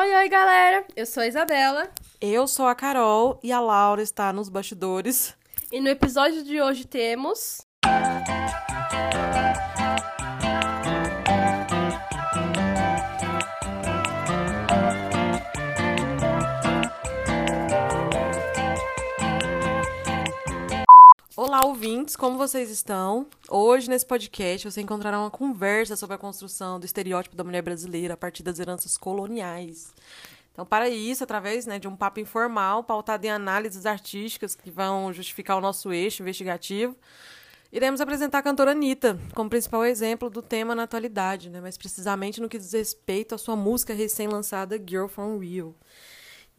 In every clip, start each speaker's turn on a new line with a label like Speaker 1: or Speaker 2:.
Speaker 1: Oi, oi, galera! Eu sou a Isabela.
Speaker 2: Eu sou a Carol e a Laura está nos bastidores.
Speaker 1: E no episódio de hoje temos.
Speaker 2: Olá, ouvintes, como vocês estão? Hoje, nesse podcast, você encontrará uma conversa sobre a construção do estereótipo da mulher brasileira a partir das heranças coloniais. Então, para isso, através né, de um papo informal, pautado em análises artísticas que vão justificar o nosso eixo investigativo, iremos apresentar a cantora Anitta como principal exemplo do tema na atualidade, né, mais precisamente no que diz respeito à sua música recém-lançada Girl From Rio.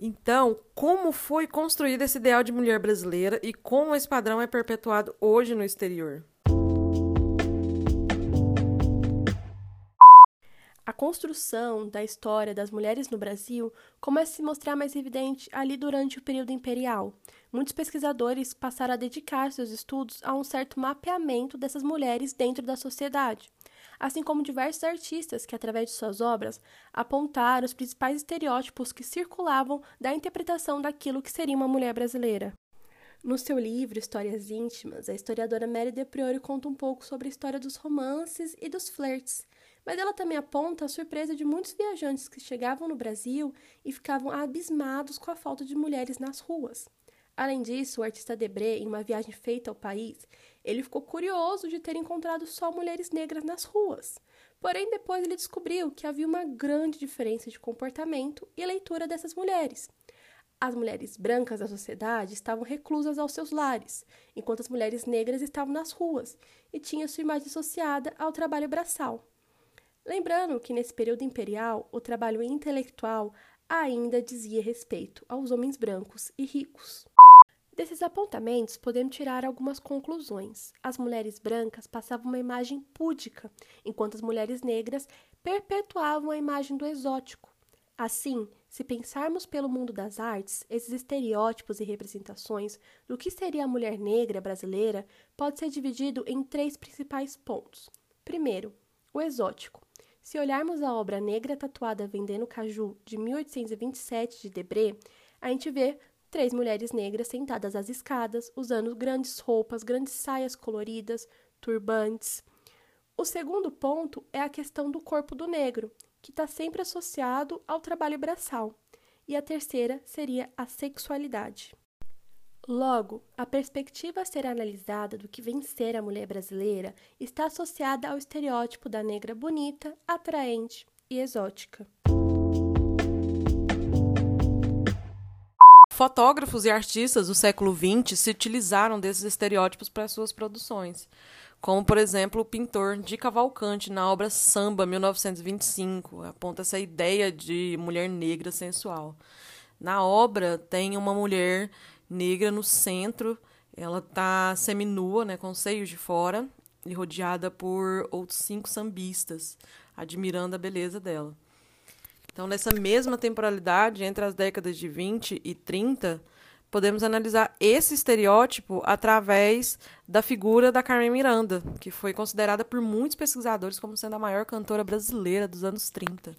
Speaker 2: Então, como foi construído esse ideal de mulher brasileira e como esse padrão é perpetuado hoje no exterior?
Speaker 1: A construção da história das mulheres no Brasil começa a se mostrar mais evidente ali durante o período imperial. Muitos pesquisadores passaram a dedicar seus estudos a um certo mapeamento dessas mulheres dentro da sociedade assim como diversos artistas que, através de suas obras, apontaram os principais estereótipos que circulavam da interpretação daquilo que seria uma mulher brasileira. No seu livro Histórias Íntimas, a historiadora Mary De Priori conta um pouco sobre a história dos romances e dos flirts, mas ela também aponta a surpresa de muitos viajantes que chegavam no Brasil e ficavam abismados com a falta de mulheres nas ruas. Além disso, o artista Debré, em uma viagem feita ao país, ele ficou curioso de ter encontrado só mulheres negras nas ruas. Porém, depois ele descobriu que havia uma grande diferença de comportamento e leitura dessas mulheres. As mulheres brancas da sociedade estavam reclusas aos seus lares, enquanto as mulheres negras estavam nas ruas e tinham sua imagem associada ao trabalho braçal. Lembrando que nesse período imperial, o trabalho intelectual ainda dizia respeito aos homens brancos e ricos. Desses apontamentos, podemos tirar algumas conclusões. As mulheres brancas passavam uma imagem púdica, enquanto as mulheres negras perpetuavam a imagem do exótico. Assim, se pensarmos pelo mundo das artes, esses estereótipos e representações do que seria a mulher negra brasileira pode ser dividido em três principais pontos. Primeiro, o exótico. Se olharmos a obra Negra Tatuada Vendendo Caju, de 1827, de Debré, a gente vê Três mulheres negras sentadas às escadas, usando grandes roupas, grandes saias coloridas, turbantes. O segundo ponto é a questão do corpo do negro, que está sempre associado ao trabalho braçal. E a terceira seria a sexualidade. Logo, a perspectiva a ser analisada do que vem ser a mulher brasileira está associada ao estereótipo da negra bonita, atraente e exótica.
Speaker 2: Fotógrafos e artistas do século XX se utilizaram desses estereótipos para suas produções, como, por exemplo, o pintor Di Cavalcante, na obra Samba, 1925, aponta essa ideia de mulher negra sensual. Na obra, tem uma mulher negra no centro, ela está seminua, né, com os seios de fora, e rodeada por outros cinco sambistas, admirando a beleza dela. Então, nessa mesma temporalidade, entre as décadas de 20 e 30, podemos analisar esse estereótipo através da figura da Carmen Miranda, que foi considerada por muitos pesquisadores como sendo a maior cantora brasileira dos anos 30.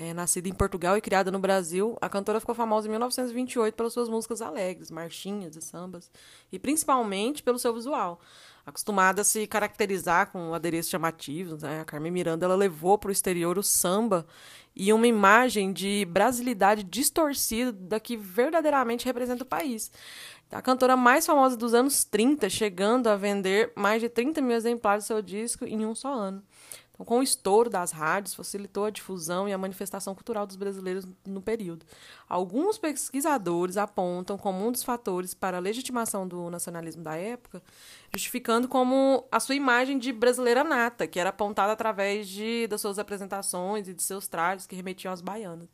Speaker 2: É, nascida em Portugal e criada no Brasil, a cantora ficou famosa em 1928 pelas suas músicas alegres, marchinhas e sambas, e principalmente pelo seu visual acostumada a se caracterizar com adereços chamativos. Né? A Carmen Miranda ela levou para o exterior o samba e uma imagem de brasilidade distorcida da que verdadeiramente representa o país. A cantora mais famosa dos anos 30, chegando a vender mais de 30 mil exemplares do seu disco em um só ano. Então, com o estouro das rádios, facilitou a difusão e a manifestação cultural dos brasileiros no período. Alguns pesquisadores apontam como um dos fatores para a legitimação do nacionalismo da época, justificando como a sua imagem de brasileira nata, que era apontada através de, das suas apresentações e de seus trajes que remetiam às baianas.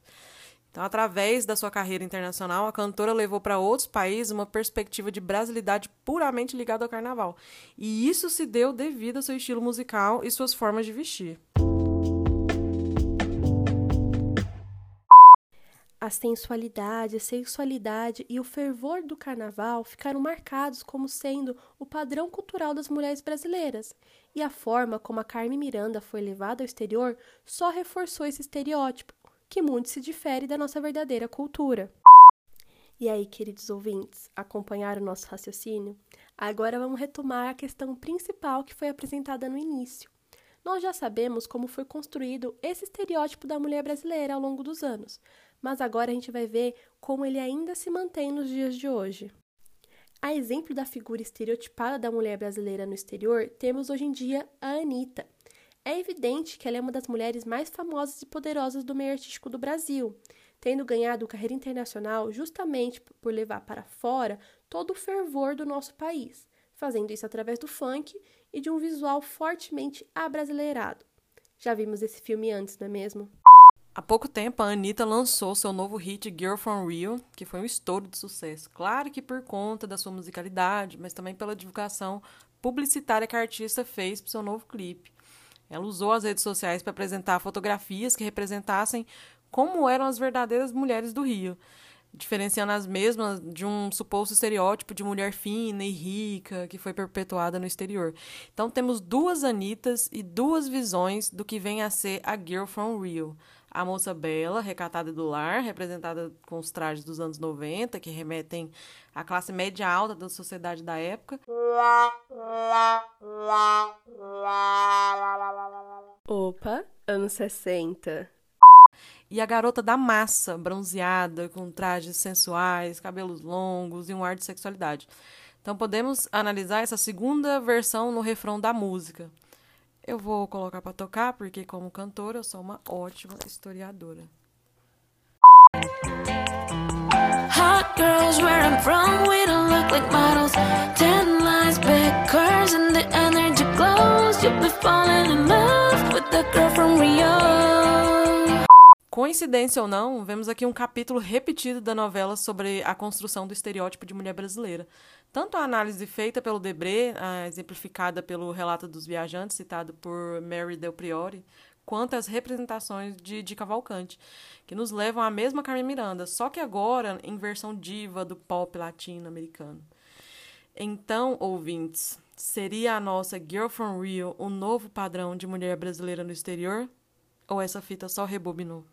Speaker 2: Então, através da sua carreira internacional, a cantora levou para outros países uma perspectiva de brasilidade puramente ligada ao carnaval. E isso se deu devido ao seu estilo musical e suas formas de vestir.
Speaker 1: A sensualidade, a sexualidade e o fervor do carnaval ficaram marcados como sendo o padrão cultural das mulheres brasileiras, e a forma como a Carmen Miranda foi levada ao exterior só reforçou esse estereótipo, que muito se difere da nossa verdadeira cultura. E aí, queridos ouvintes, acompanharam o nosso raciocínio? Agora vamos retomar a questão principal que foi apresentada no início. Nós já sabemos como foi construído esse estereótipo da mulher brasileira ao longo dos anos, mas agora a gente vai ver como ele ainda se mantém nos dias de hoje. A exemplo da figura estereotipada da mulher brasileira no exterior, temos hoje em dia a Anitta. É evidente que ela é uma das mulheres mais famosas e poderosas do meio artístico do Brasil, tendo ganhado carreira internacional justamente por levar para fora todo o fervor do nosso país, fazendo isso através do funk e de um visual fortemente abrasileirado. Já vimos esse filme antes, não é mesmo?
Speaker 2: Há pouco tempo, a Anitta lançou seu novo hit Girl From Rio, que foi um estouro de sucesso. Claro que por conta da sua musicalidade, mas também pela divulgação publicitária que a artista fez para seu novo clipe. Ela usou as redes sociais para apresentar fotografias que representassem como eram as verdadeiras mulheres do Rio diferenciando as mesmas de um suposto estereótipo de mulher fina e rica que foi perpetuada no exterior. Então temos duas Anitas e duas visões do que vem a ser a Girl from Rio. A moça bela, recatada do lar, representada com os trajes dos anos 90, que remetem à classe média alta da sociedade da época.
Speaker 1: Opa, anos 60
Speaker 2: e a garota da massa, bronzeada, com trajes sensuais, cabelos longos e um ar de sexualidade. Então podemos analisar essa segunda versão no refrão da música. Eu vou colocar para tocar porque como cantora eu sou uma ótima historiadora. Hot girls where I'm from, we don't look like models. Coincidência ou não, vemos aqui um capítulo repetido da novela sobre a construção do estereótipo de mulher brasileira. Tanto a análise feita pelo Debré, exemplificada pelo relato dos viajantes, citado por Mary Del Priori, quanto as representações de, de Cavalcante, que nos levam à mesma Carmen Miranda, só que agora em versão diva do pop latino-americano. Então, ouvintes, seria a nossa Girl from Rio o novo padrão de mulher brasileira no exterior? Ou essa fita só rebobinou?